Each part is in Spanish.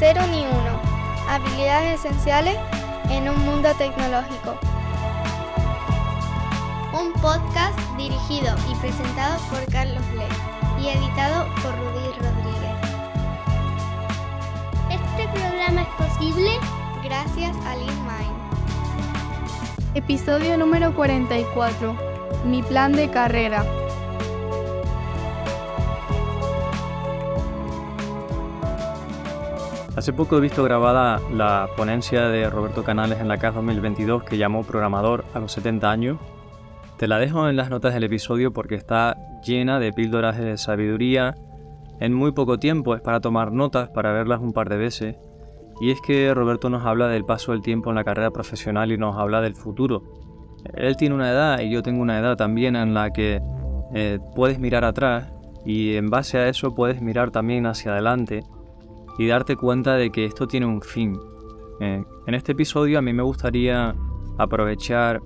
Cero ni uno. Habilidades esenciales en un mundo tecnológico. Un podcast dirigido y presentado por Carlos Le y editado por Rudy Rodríguez. Este programa es posible gracias a LeanMind. Episodio número 44. Mi plan de carrera. Hace poco he visto grabada la ponencia de Roberto Canales en la CAS 2022 que llamó Programador a los 70 años. Te la dejo en las notas del episodio porque está llena de píldoras de sabiduría. En muy poco tiempo es para tomar notas, para verlas un par de veces. Y es que Roberto nos habla del paso del tiempo en la carrera profesional y nos habla del futuro. Él tiene una edad y yo tengo una edad también en la que eh, puedes mirar atrás y en base a eso puedes mirar también hacia adelante y darte cuenta de que esto tiene un fin. Eh, en este episodio a mí me gustaría aprovechar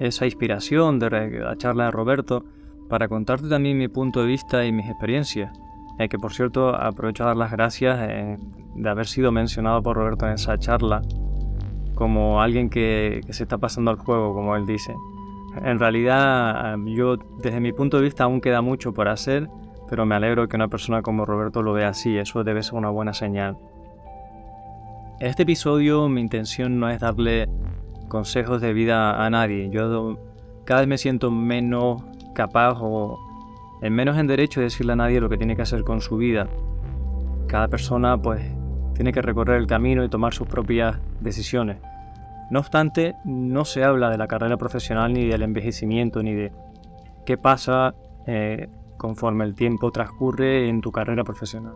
esa inspiración de la charla de Roberto para contarte también mi punto de vista y mis experiencias. Eh, que por cierto aprovecho a dar las gracias eh, de haber sido mencionado por Roberto en esa charla como alguien que, que se está pasando al juego, como él dice. En realidad yo desde mi punto de vista aún queda mucho por hacer pero me alegro que una persona como Roberto lo vea así, eso debe ser una buena señal. En este episodio mi intención no es darle consejos de vida a nadie, yo cada vez me siento menos capaz o en menos en derecho de decirle a nadie lo que tiene que hacer con su vida. Cada persona pues tiene que recorrer el camino y tomar sus propias decisiones. No obstante, no se habla de la carrera profesional ni del envejecimiento ni de qué pasa eh, conforme el tiempo transcurre en tu carrera profesional.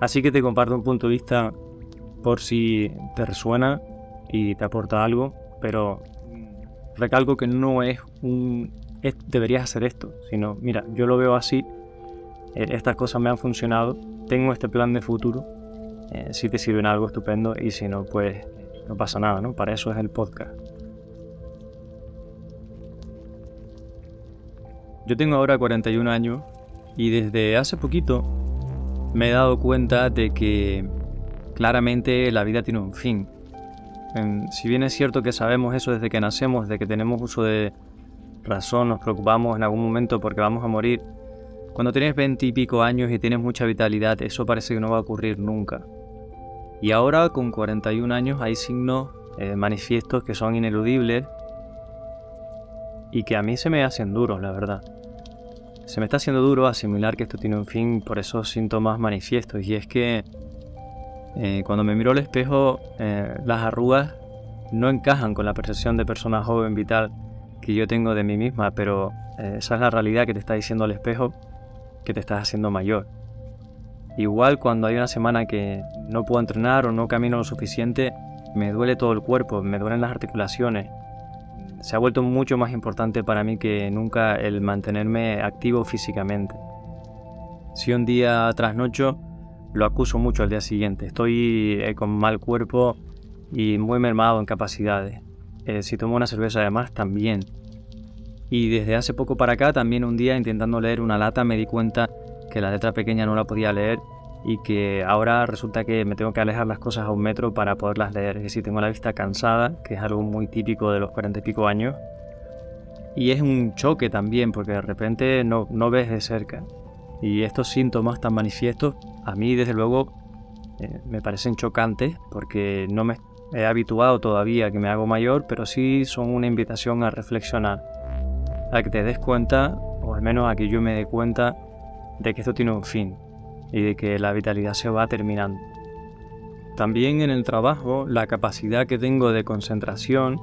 Así que te comparto un punto de vista por si te resuena y te aporta algo, pero recalco que no es un deberías hacer esto, sino mira, yo lo veo así, eh, estas cosas me han funcionado, tengo este plan de futuro, eh, si te sirven algo estupendo y si no, pues no pasa nada, ¿no? Para eso es el podcast. Yo tengo ahora 41 años y desde hace poquito me he dado cuenta de que claramente la vida tiene un fin. si bien es cierto que sabemos eso desde que nacemos, desde que tenemos uso de razón, nos preocupamos en algún momento porque vamos a morir, cuando tienes 20 y pico años y tienes mucha vitalidad, eso parece que no va a ocurrir nunca. Y ahora con 41 años hay signos eh, manifiestos que son ineludibles y que a mí se me hacen duros, la verdad. Se me está haciendo duro asimilar que esto tiene un fin por esos síntomas manifiestos y es que eh, cuando me miro al espejo eh, las arrugas no encajan con la percepción de persona joven vital que yo tengo de mí misma, pero eh, esa es la realidad que te está diciendo el espejo que te estás haciendo mayor. Igual cuando hay una semana que no puedo entrenar o no camino lo suficiente, me duele todo el cuerpo, me duelen las articulaciones, se ha vuelto mucho más importante para mí que nunca el mantenerme activo físicamente. Si un día trasnocho, lo acuso mucho al día siguiente. Estoy eh, con mal cuerpo y muy mermado en capacidades. Eh, si tomo una cerveza además, también. Y desde hace poco para acá, también un día intentando leer una lata me di cuenta que la letra pequeña no la podía leer y que ahora resulta que me tengo que alejar las cosas a un metro para poderlas leer. Es decir, tengo la vista cansada, que es algo muy típico de los cuarenta y pico años. Y es un choque también, porque de repente no, no ves de cerca. Y estos síntomas tan manifiestos, a mí desde luego eh, me parecen chocantes, porque no me he habituado todavía a que me hago mayor, pero sí son una invitación a reflexionar, a que te des cuenta, o al menos a que yo me dé cuenta, de que esto tiene un fin, y de que la vitalidad se va terminando. También en el trabajo, la capacidad que tengo de concentración,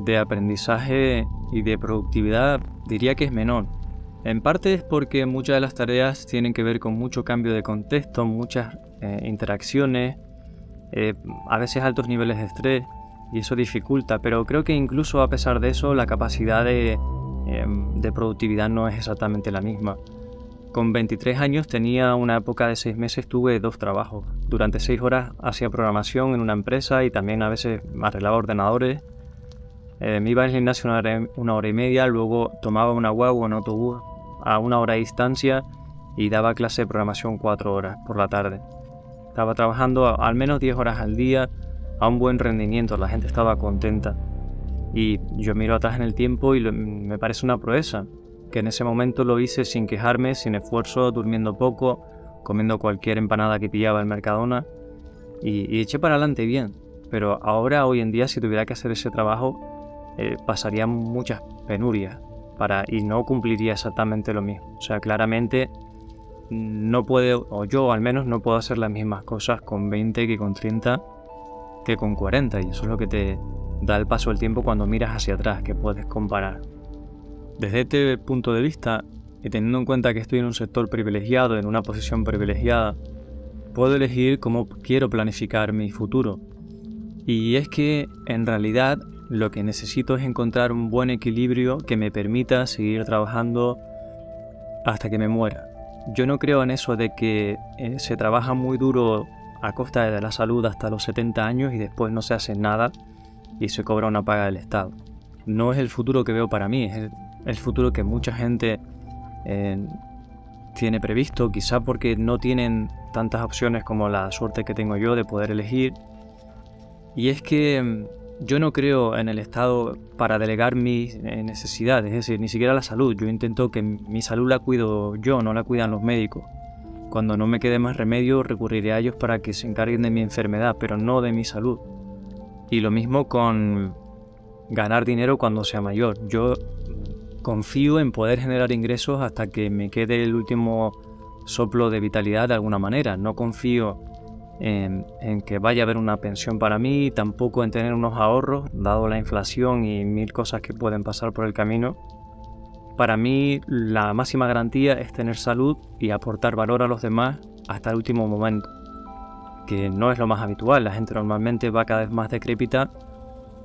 de aprendizaje y de productividad diría que es menor. En parte es porque muchas de las tareas tienen que ver con mucho cambio de contexto, muchas eh, interacciones, eh, a veces altos niveles de estrés y eso dificulta, pero creo que incluso a pesar de eso la capacidad de, de productividad no es exactamente la misma. Con 23 años tenía una época de 6 meses, tuve dos trabajos. Durante 6 horas hacía programación en una empresa y también a veces arreglaba ordenadores. Eh, me iba al gimnasio una hora, y media, luego tomaba una guagua en autobús a una hora de distancia y daba clase de programación 4 horas por la tarde. Estaba trabajando al menos 10 horas al día a un buen rendimiento, la gente estaba contenta. Y yo miro atrás en el tiempo y me parece una proeza, que en ese momento lo hice sin quejarme, sin esfuerzo, durmiendo poco, comiendo cualquier empanada que pillaba en Mercadona y, eché para adelante bien. Pero ahora, hoy en día, si tuviera que hacer ese trabajo, eh, pasaría muchas penurias para, y no cumpliría exactamente lo mismo. O sea, claramente no puedo, o yo al menos no puedo hacer las mismas cosas con 20 que con 30 que con 40 y eso es lo que te da el paso del tiempo cuando miras hacia atrás, que puedes comparar. Desde este punto de vista, y teniendo en cuenta que estoy en un sector privilegiado, en una posición privilegiada, puedo elegir cómo quiero planificar mi futuro. Y es que en realidad lo que necesito es encontrar un buen equilibrio que me permita seguir trabajando hasta que me muera. Yo no creo en eso de que eh, se trabaja muy duro a costa de la salud hasta los 70 años y después no se hace nada y se cobra una paga del Estado. No es el futuro que veo para mí, es el, futuro que mucha gente eh, tiene previsto, quizá porque no tienen tantas opciones como la suerte que tengo yo de poder elegir. Y es que mm, yo no creo en el Estado para delegar mis eh, necesidades, es decir, ni siquiera la salud. Yo intento que mi salud la cuido yo, no la cuidan los médicos. Cuando no me quede más remedio, recurriré a ellos para que se encarguen de mi enfermedad, pero no de mi salud. Y lo mismo con ganar dinero cuando sea mayor. Yo confío en poder generar ingresos hasta que me quede el último soplo de vitalidad de alguna manera. No confío en, que vaya a haber una pensión para mí, tampoco en tener unos ahorros, dado la inflación y mil cosas que pueden pasar por el camino. Para mí la máxima garantía es tener salud y aportar valor a los demás hasta el último momento, que no es lo más habitual. La gente normalmente va cada vez más decrépita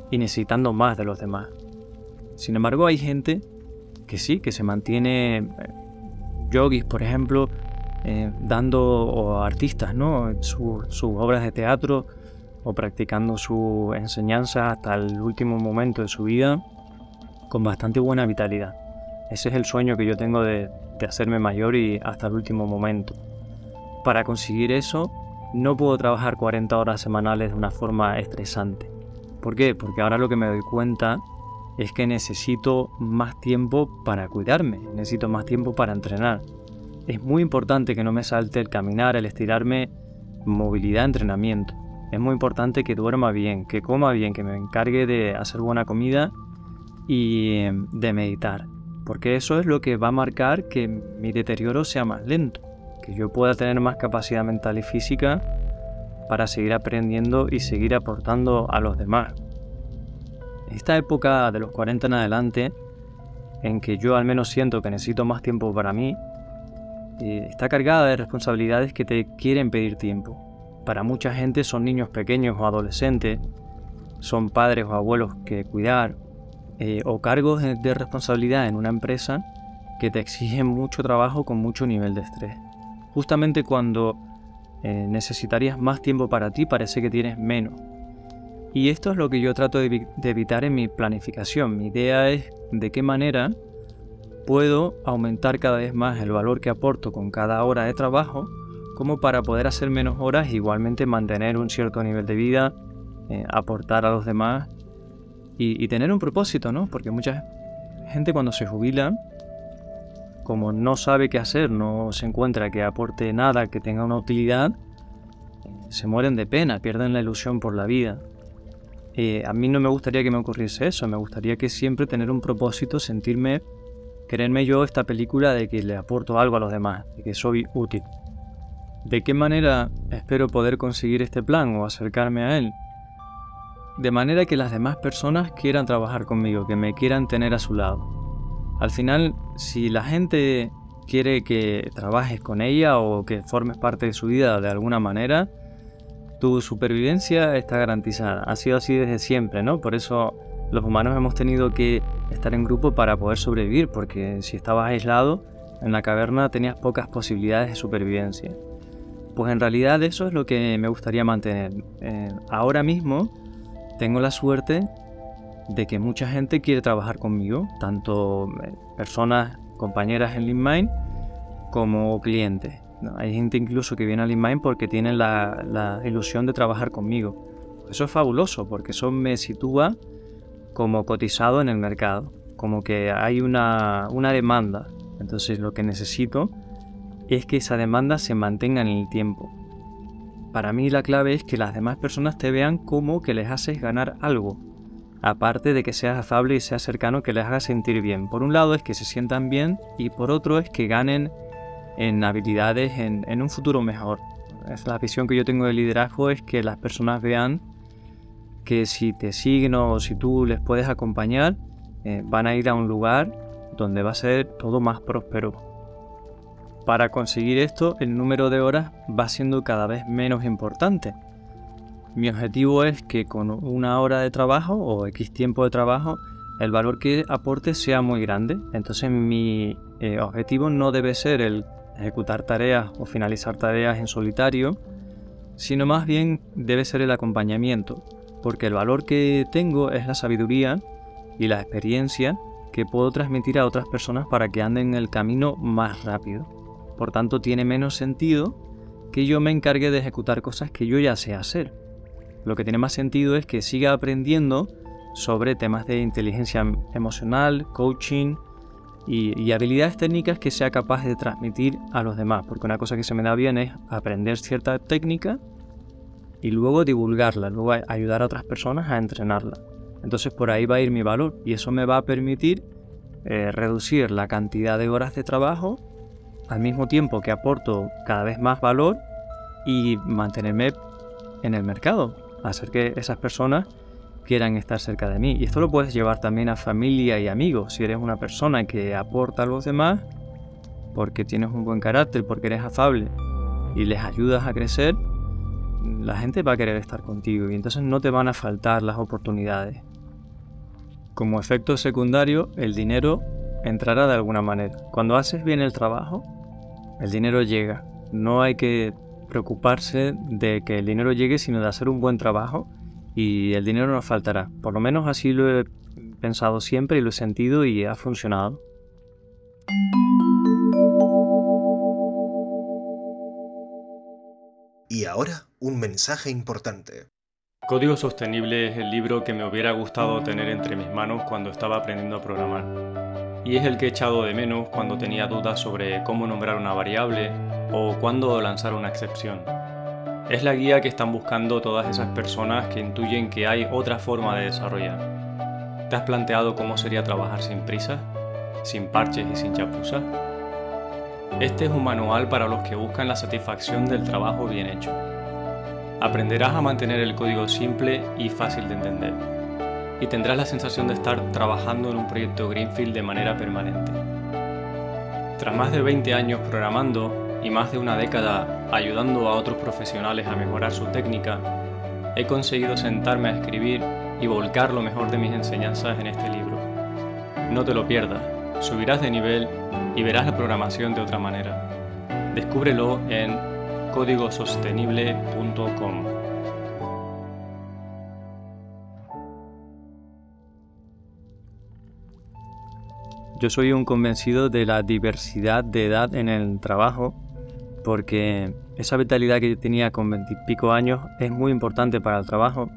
y necesitando más de los demás. Sin embargo, hay gente que sí, que se mantiene, eh, yogis por ejemplo, eh, dando o artistas ¿no? sus obras de teatro o practicando su enseñanza hasta el último momento de su vida con bastante buena vitalidad. Ese es el sueño que yo tengo de, de hacerme mayor y hasta el último momento. Para conseguir eso, no puedo trabajar 40 horas semanales de una forma estresante. ¿Por qué? Porque ahora lo que me doy cuenta es que necesito más tiempo para cuidarme, necesito más tiempo para entrenar. Es muy importante que no me salte el caminar, el estirarme, movilidad, entrenamiento. Es muy importante que duerma bien, que coma bien, que me encargue de hacer buena comida y em, de meditar. Porque eso es lo que va a marcar que mi deterioro sea más lento, que yo pueda tener más capacidad mental y física para seguir aprendiendo y seguir aportando a los demás. Esta época de los 40 en adelante, en que yo al menos siento que necesito más tiempo para mí, eh, está cargada de responsabilidades que te quieren pedir tiempo. Para mucha gente son niños pequeños o adolescentes, son padres o abuelos que cuidar, eh, o cargos de responsabilidad en una empresa que te exigen mucho trabajo con mucho nivel de estrés. Justamente cuando eh, necesitarías más tiempo para ti, parece que tienes menos. Y esto es lo que yo trato de, evitar en mi planificación. Mi idea es de qué manera puedo aumentar cada vez más el valor que aporto con cada hora de trabajo, como para poder hacer menos horas e igualmente mantener un cierto nivel de vida, eh, aportar a los demás y, tener un propósito, ¿no? Porque mucha gente cuando se jubila, como no sabe qué hacer, no se encuentra que aporte nada, que tenga una utilidad, se mueren de pena, pierden la ilusión por la vida. Eh, a mí no me gustaría que me ocurriese eso, me gustaría que siempre tener un propósito, sentirme, quererme yo esta película de que le aporto algo a los demás, de que soy útil. ¿De qué manera espero poder conseguir este plan o acercarme a él? De manera que las demás personas quieran trabajar conmigo, que me quieran tener a su lado. Al final, si la gente quiere que trabajes con ella o que formes parte de su vida de alguna manera, tu supervivencia está garantizada. Ha sido así desde siempre, ¿no? Por eso los humanos hemos tenido que estar en grupo para poder sobrevivir, porque si estabas aislado en la caverna tenías pocas posibilidades de supervivencia. Pues en realidad eso es lo que me gustaría mantener. Eh, ahora mismo tengo la suerte de que mucha gente quiere trabajar conmigo, tanto eh, personas, compañeras en LeanMind como clientes. Hay gente incluso que viene al InMind porque tienen la, ilusión de trabajar conmigo. Eso es fabuloso porque eso me sitúa como cotizado en el mercado, como que hay una, una demanda. Entonces lo que necesito es que esa demanda se mantenga en el tiempo. Para mí la clave es que las demás personas te vean como que les haces ganar algo, aparte de que seas afable y seas cercano, que les haga sentir bien. Por un lado es que se sientan bien y por otro es que ganen en habilidades en, un futuro mejor. Es la visión que yo tengo de liderazgo es que las personas vean que si te siguen o si tú les puedes acompañar, eh, van a ir a un lugar donde va a ser todo más próspero. Para conseguir esto, el número de horas va siendo cada vez menos importante. Mi objetivo es que con una hora de trabajo o X tiempo de trabajo, el valor que aporte sea muy grande. Entonces mi eh, objetivo no debe ser el ejecutar tareas o finalizar tareas en solitario, sino más bien debe ser el acompañamiento, porque el valor que tengo es la sabiduría y la experiencia que puedo transmitir a otras personas para que anden en el camino más rápido. Por tanto, tiene menos sentido que yo me encargue de ejecutar cosas que yo ya sé hacer. Lo que tiene más sentido es que siga aprendiendo sobre temas de inteligencia emocional, coaching y, habilidades técnicas que sea capaz de transmitir a los demás. Porque una cosa que se me da bien es aprender cierta técnica y luego divulgarla, luego ayudar a otras personas a entrenarla. Entonces por ahí va a ir mi valor y eso me va a permitir eh, reducir la cantidad de horas de trabajo al mismo tiempo que aporto cada vez más valor y mantenerme en el mercado, hacer que esas personas quieran estar cerca de mí. Y esto lo puedes llevar también a familia y amigos. Si eres una persona que aporta a los demás, porque tienes un buen carácter, porque eres afable y les ayudas a crecer, la gente va a querer estar contigo y entonces no te van a faltar las oportunidades. Como efecto secundario, el dinero entrará de alguna manera. Cuando haces bien el trabajo, el dinero llega. No hay que preocuparse de que el dinero llegue, sino de hacer un buen trabajo y el dinero nos faltará. Por lo menos así lo he pensado siempre y lo he sentido y ha funcionado. Y ahora un mensaje importante. Código Sostenible es el libro que me hubiera gustado tener entre mis manos cuando estaba aprendiendo a programar. Y es el que he echado de menos cuando tenía dudas sobre cómo nombrar una variable o cuándo lanzar una excepción. Es la guía que están buscando todas esas personas que intuyen que hay otra forma de desarrollar. ¿Te has planteado cómo sería trabajar sin prisa, sin parches y sin chapuzas? Este es un manual para los que buscan la satisfacción del trabajo bien hecho. Aprenderás a mantener el código simple y fácil de entender. Y tendrás la sensación de estar trabajando en un proyecto Greenfield de manera permanente. Tras más de 20 años programando, y más de una década ayudando a otros profesionales a mejorar su técnica, he conseguido sentarme a escribir y volcar lo mejor de mis enseñanzas en este libro. No te lo pierdas, subirás de nivel y verás la programación de otra manera. Descúbrelo en códigosostenible.com. Yo soy un convencido de la diversidad de edad en el trabajo porque esa vitalidad que yo tenía con veintipico años es muy importante para el trabajo,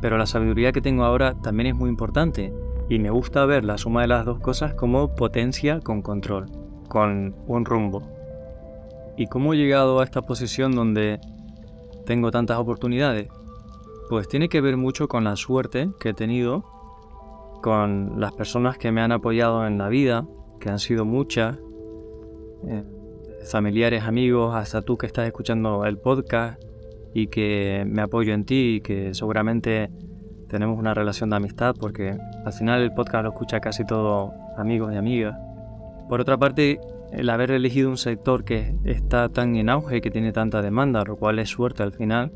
pero la sabiduría que tengo ahora también es muy importante y me gusta ver la suma de las dos cosas como potencia con control, con un rumbo. ¿Y cómo he llegado a esta posición donde tengo tantas oportunidades? Pues tiene que ver mucho con la suerte que he tenido, con las personas que me han apoyado en la vida, que han sido muchas. Eh, familiares, amigos, hasta tú que estás escuchando el podcast y que me apoyo en ti y que seguramente tenemos una relación de amistad porque al final el podcast lo escucha casi todo amigos y amigas. Por otra parte, el haber elegido un sector que está tan en auge y que tiene tanta demanda, lo cual es suerte al final,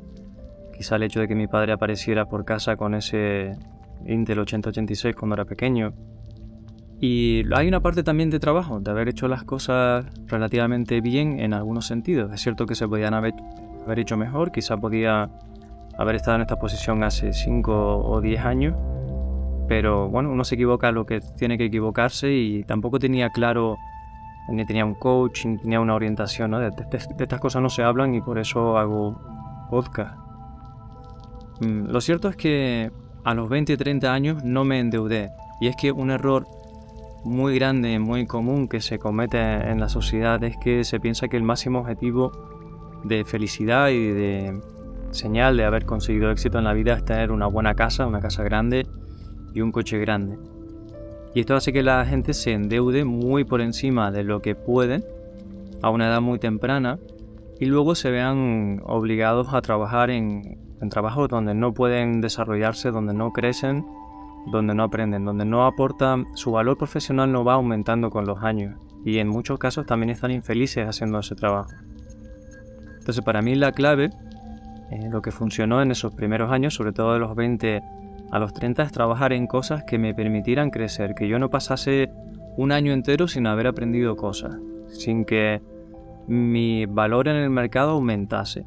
quizá el hecho de que mi padre apareciera por casa con ese Intel 8086 cuando era pequeño, y hay una parte también de trabajo, de haber hecho las cosas relativamente bien en algunos sentidos. Es cierto que se podían haber, hecho mejor, quizá podía haber estado en esta posición hace 5 o 10 años, pero bueno, uno se equivoca lo que tiene que equivocarse y tampoco tenía claro ni tenía un coach, ni tenía una orientación, ¿no? De, estas cosas no se hablan y por eso hago podcast. Mm, lo cierto es que a los 20 y 30 años no me endeudé. Y es que un error muy grande, muy común que se comete en la sociedad es que se piensa que el máximo objetivo de felicidad y de señal de haber conseguido éxito en la vida es tener una buena casa, una casa grande y un coche grande. Y esto hace que la gente se endeude muy por encima de lo que puede a una edad muy temprana y luego se vean obligados a trabajar en, en trabajos donde no pueden desarrollarse, donde no crecen, donde no aprenden, donde no aportan, su valor profesional no va aumentando con los años y en muchos casos también están infelices haciendo ese trabajo. Entonces para mí la clave, eh, lo que funcionó en esos primeros años, sobre todo de los 20 a los 30, es trabajar en cosas que me permitieran crecer, que yo no pasase un año entero sin haber aprendido cosas, sin que mi valor en el mercado aumentase.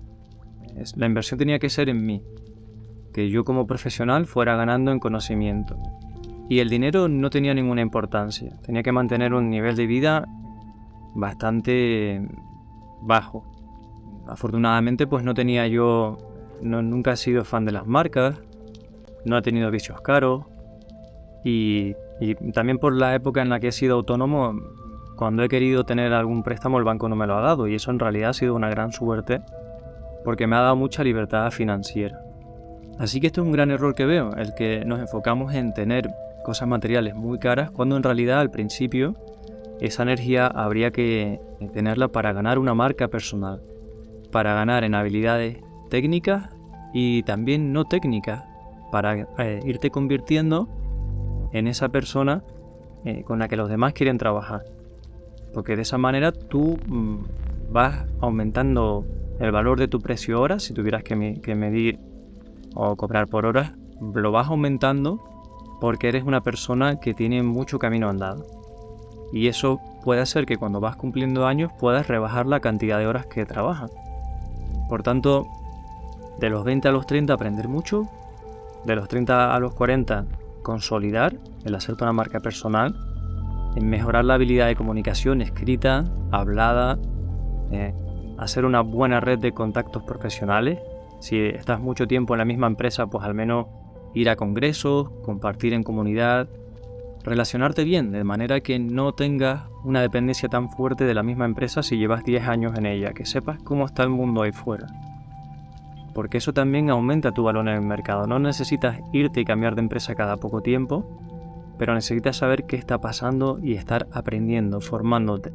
La inversión tenía que ser en mí, que yo como profesional fuera ganando en conocimiento. Y el dinero no tenía ninguna importancia, tenía que mantener un nivel de vida bastante bajo. Afortunadamente pues no tenía yo, nunca he sido fan de las marcas, no he tenido vicios caros y, y también por la época en la que he sido autónomo, cuando he querido tener algún préstamo el banco no me lo ha dado y eso en realidad ha sido una gran suerte porque me ha dado mucha libertad financiera. Así que esto es un gran error que veo, el que nos enfocamos en tener cosas materiales muy caras cuando en realidad al principio esa energía habría que tenerla para ganar una marca personal, para ganar en habilidades técnicas y también no técnicas, para eh, irte convirtiendo en esa persona eh, con la que los demás quieren trabajar. Porque de esa manera tú mm, vas aumentando el valor de tu precio hora, si tuvieras que, medir o cobrar por horas, lo vas aumentando porque eres una persona que tiene mucho camino andado. Y eso puede hacer que cuando vas cumpliendo años puedas rebajar la cantidad de horas que trabajas. Por tanto, de los 20 a los 30 aprender mucho, de los 30 a los 40 consolidar el hacerte una marca personal, en mejorar la habilidad de comunicación escrita, hablada, eh, hacer una buena red de contactos profesionales. Si estás mucho tiempo en la misma empresa, pues al menos ir a congresos, compartir en comunidad, relacionarte bien, de manera que no tengas una dependencia tan fuerte de la misma empresa si llevas 10 años en ella, que sepas cómo está el mundo ahí fuera. Porque eso también aumenta tu valor en el mercado. No necesitas irte y cambiar de empresa cada poco tiempo, pero necesitas saber qué está pasando y estar aprendiendo, formándote.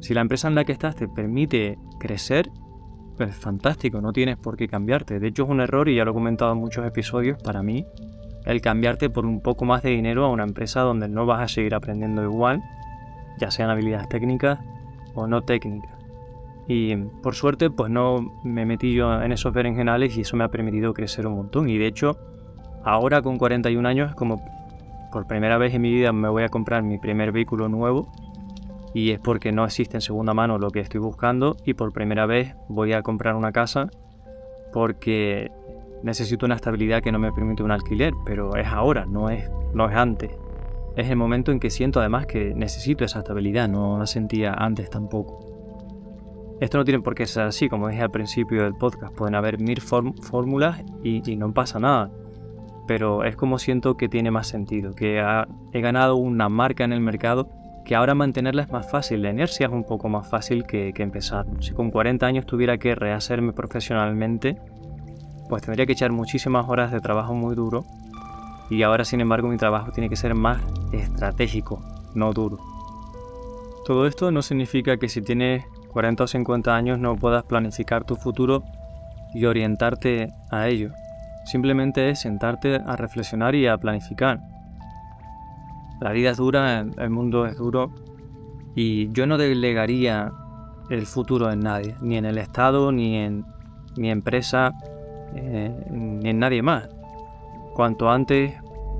Si la empresa en la que estás te permite crecer, pues fantástico, no tienes por qué cambiarte. De hecho es un error, y ya lo he comentado en muchos episodios, para mí, el cambiarte por un poco más de dinero a una empresa donde no vas a seguir aprendiendo igual, ya sean habilidades técnicas o no técnicas. Y por suerte, pues no me metí yo en esos berenjenales y eso me ha permitido crecer un montón. Y de hecho, ahora con 41 años, como por primera vez en mi vida me voy a comprar mi primer vehículo nuevo y es porque no existe en segunda mano lo que estoy buscando y por primera vez voy a comprar una casa porque necesito una estabilidad que no me permite un alquiler, pero es ahora, no es, no es antes. Es el momento en que siento además que necesito esa estabilidad, no la sentía antes tampoco. Esto no tiene por qué ser así, como dije al principio del podcast, pueden haber mil fórmulas y, y, no pasa nada. Pero es como siento que tiene más sentido, que he ganado una marca en el mercado que ahora mantenerla es más fácil, la inercia es un poco más fácil que, empezar. Si con 40 años tuviera que rehacerme profesionalmente, pues tendría que echar muchísimas horas de trabajo muy duro y ahora sin embargo mi trabajo tiene que ser más estratégico, no duro. Todo esto no significa que si tienes 40 o 50 años no puedas planificar tu futuro y orientarte a ello. Simplemente es sentarte a reflexionar y a planificar. La vida es dura, el mundo es duro y yo no delegaría el futuro en nadie, ni en el Estado, ni en mi empresa, eh, ni en nadie más. Cuanto antes,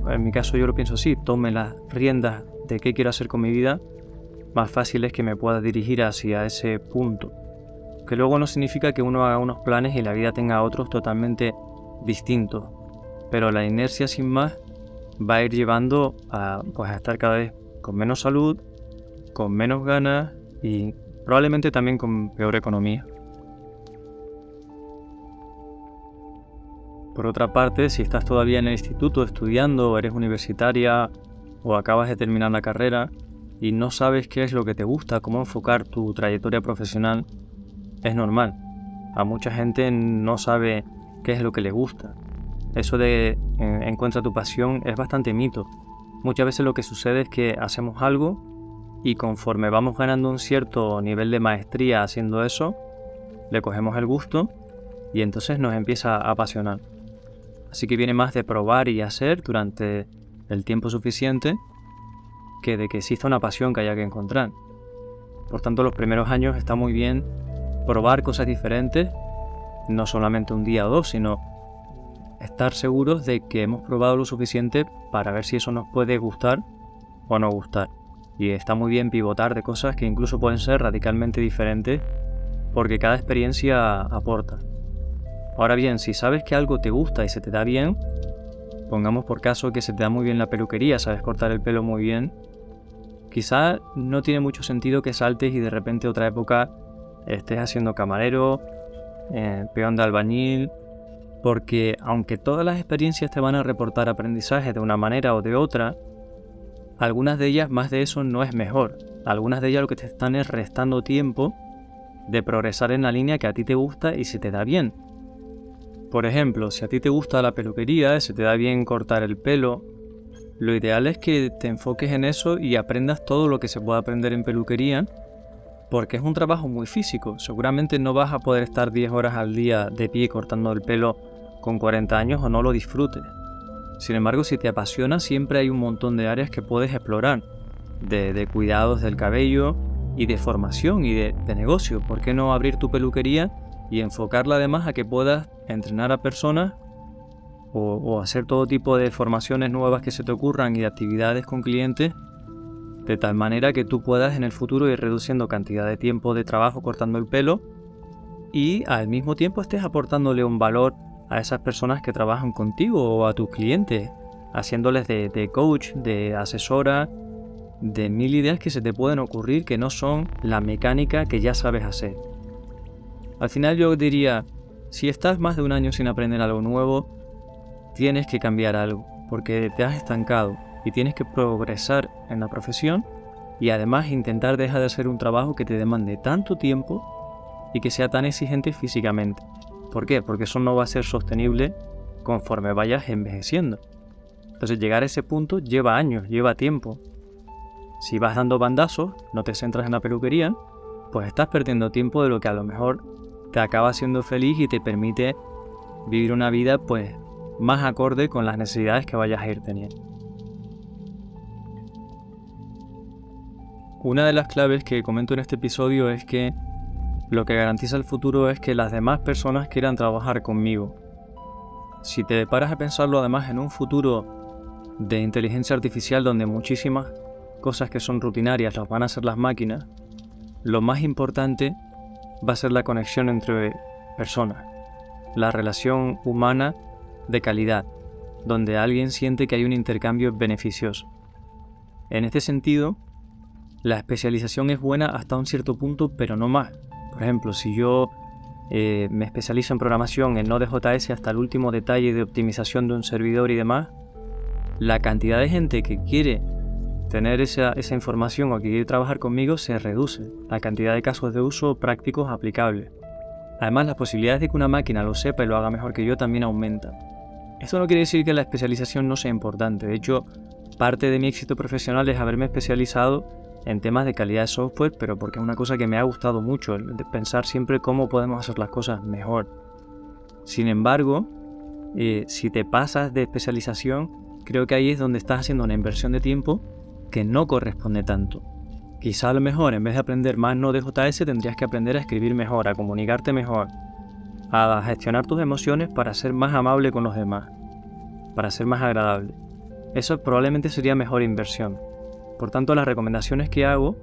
en mi caso yo lo pienso así, tome las riendas de qué quiero hacer con mi vida, más fácil es que me pueda dirigir hacia ese punto. Que luego no significa que uno haga unos planes y la vida tenga otros totalmente distintos. Pero la inercia sin más va a ir llevando a, pues, a estar cada vez con menos salud, con menos ganas y probablemente también con peor economía. Por otra parte, si estás todavía en el instituto estudiando, eres universitaria o acabas de terminar la carrera y no sabes qué es lo que te gusta, cómo enfocar tu trayectoria profesional, es normal. A mucha gente no sabe qué es lo que le gusta. Eso de encuentra tu pasión es bastante mito. Muchas veces lo que sucede es que hacemos algo y conforme vamos ganando un cierto nivel de maestría haciendo eso, le cogemos el gusto y entonces nos empieza a apasionar. Así que viene más de probar y hacer durante el tiempo suficiente que de que exista una pasión que haya que encontrar. Por tanto, los primeros años está muy bien probar cosas diferentes, no solamente un día o dos, sino estar seguros de que hemos probado lo suficiente para ver si eso nos puede gustar o no gustar. Y está muy bien pivotar de cosas que incluso pueden ser radicalmente diferentes porque cada experiencia aporta. Ahora bien, si sabes que algo te gusta y se te da bien, pongamos por caso que se te da muy bien la peluquería, sabes cortar el pelo muy bien, quizá no tiene mucho sentido que saltes y de repente otra época estés haciendo camarero, eh, peón de albañil, porque aunque todas las experiencias te van a reportar aprendizaje de una manera o de otra, algunas de ellas más de eso no es mejor. Algunas de ellas lo que te están es restando tiempo de progresar en la línea que a ti te gusta y se te da bien. Por ejemplo, si a ti te gusta la peluquería, se te da bien cortar el pelo, lo ideal es que te enfoques en eso y aprendas todo lo que se puede aprender en peluquería, porque es un trabajo muy físico. Seguramente no vas a poder estar 10 horas al día de pie cortando el pelo con 40 años o no lo disfrutes. Sin embargo, si te apasiona, siempre hay un montón de áreas que puedes explorar, de, cuidados del cabello y de formación y de, negocio. ¿Por qué no abrir tu peluquería y enfocarla además a que puedas entrenar a personas o, hacer todo tipo de formaciones nuevas que se te ocurran y de actividades con clientes de tal manera que tú puedas en el futuro ir reduciendo cantidad de tiempo de trabajo cortando el pelo y al mismo tiempo estés aportándole un valor a esas personas que trabajan contigo o a tus clientes, haciéndoles de, de coach, de asesora, de mil ideas que se te pueden ocurrir que no son la mecánica que ya sabes hacer. Al final yo diría, si estás más de un año sin aprender algo nuevo, tienes que cambiar algo, porque te has estancado y tienes que progresar en la profesión y además intentar dejar de hacer un trabajo que te demande tanto tiempo y que sea tan exigente físicamente. ¿Por qué? Porque eso no va a ser sostenible conforme vayas envejeciendo. Entonces llegar a ese punto lleva años, lleva tiempo. Si vas dando bandazos, no te centras en la peluquería, pues estás perdiendo tiempo de lo que a lo mejor te acaba siendo feliz y te permite vivir una vida pues más acorde con las necesidades que vayas a ir teniendo. Una de las claves que comento en este episodio es que lo que garantiza el futuro es que las demás personas quieran trabajar conmigo. Si te paras a pensarlo además en un futuro de inteligencia artificial donde muchísimas cosas que son rutinarias las van a hacer las máquinas, lo más importante va a ser la conexión entre personas, la relación humana de calidad, donde alguien siente que hay un intercambio beneficioso. En este sentido, la especialización es buena hasta un cierto punto, pero no más. Por ejemplo, si yo eh, me especializo en programación en Node.js hasta el último detalle de optimización de un servidor y demás, la cantidad de gente que quiere tener esa, esa información o que quiere trabajar conmigo se reduce, la cantidad de casos de uso prácticos aplicables. Además, las posibilidades de que una máquina lo sepa y lo haga mejor que yo también aumentan. Esto no quiere decir que la especialización no sea importante, de hecho, parte de mi éxito profesional es haberme especializado en temas de calidad de software, pero porque es una cosa que me ha gustado mucho, pensar siempre cómo podemos hacer las cosas mejor. Sin embargo, eh, si te pasas de especialización, creo que ahí es donde estás haciendo una inversión de tiempo que no corresponde tanto. Quizá a lo mejor en vez de aprender más Node.js tendrías que aprender a escribir mejor, a comunicarte mejor, a gestionar tus emociones para ser más amable con los demás, para ser más agradable. Eso probablemente sería mejor inversión. Por tanto, las recomendaciones que hago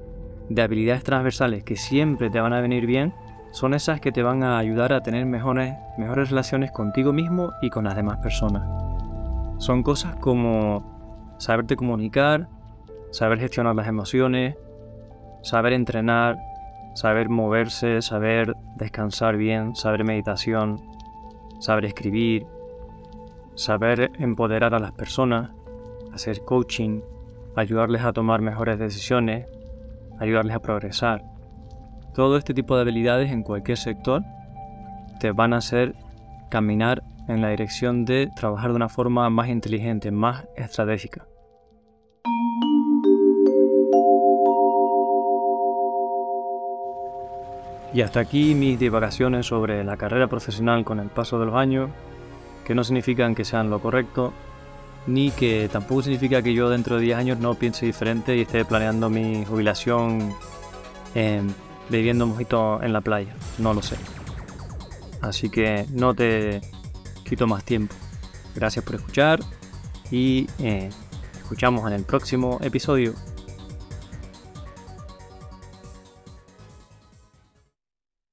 de habilidades transversales que siempre te van a venir bien son esas que te van a ayudar a tener mejores, mejores relaciones contigo mismo y con las demás personas. Son cosas como saberte comunicar, saber gestionar las emociones, saber entrenar, saber moverse, saber descansar bien, saber meditación, saber escribir, saber empoderar a las personas, hacer coaching, ayudarles a tomar mejores decisiones, ayudarles a progresar. Todo este tipo de habilidades en cualquier sector te van a hacer caminar en la dirección de trabajar de una forma más inteligente, más estratégica. Y hasta aquí mis divagaciones sobre la carrera profesional con el paso de los años, que no significan que sean lo correcto, ni que tampoco significa que yo dentro de 10 años no piense diferente y esté planeando mi jubilación bebiendo mojito en la playa. No lo sé. Así que no te quito más tiempo. Gracias por escuchar y eh, escuchamos en el próximo episodio.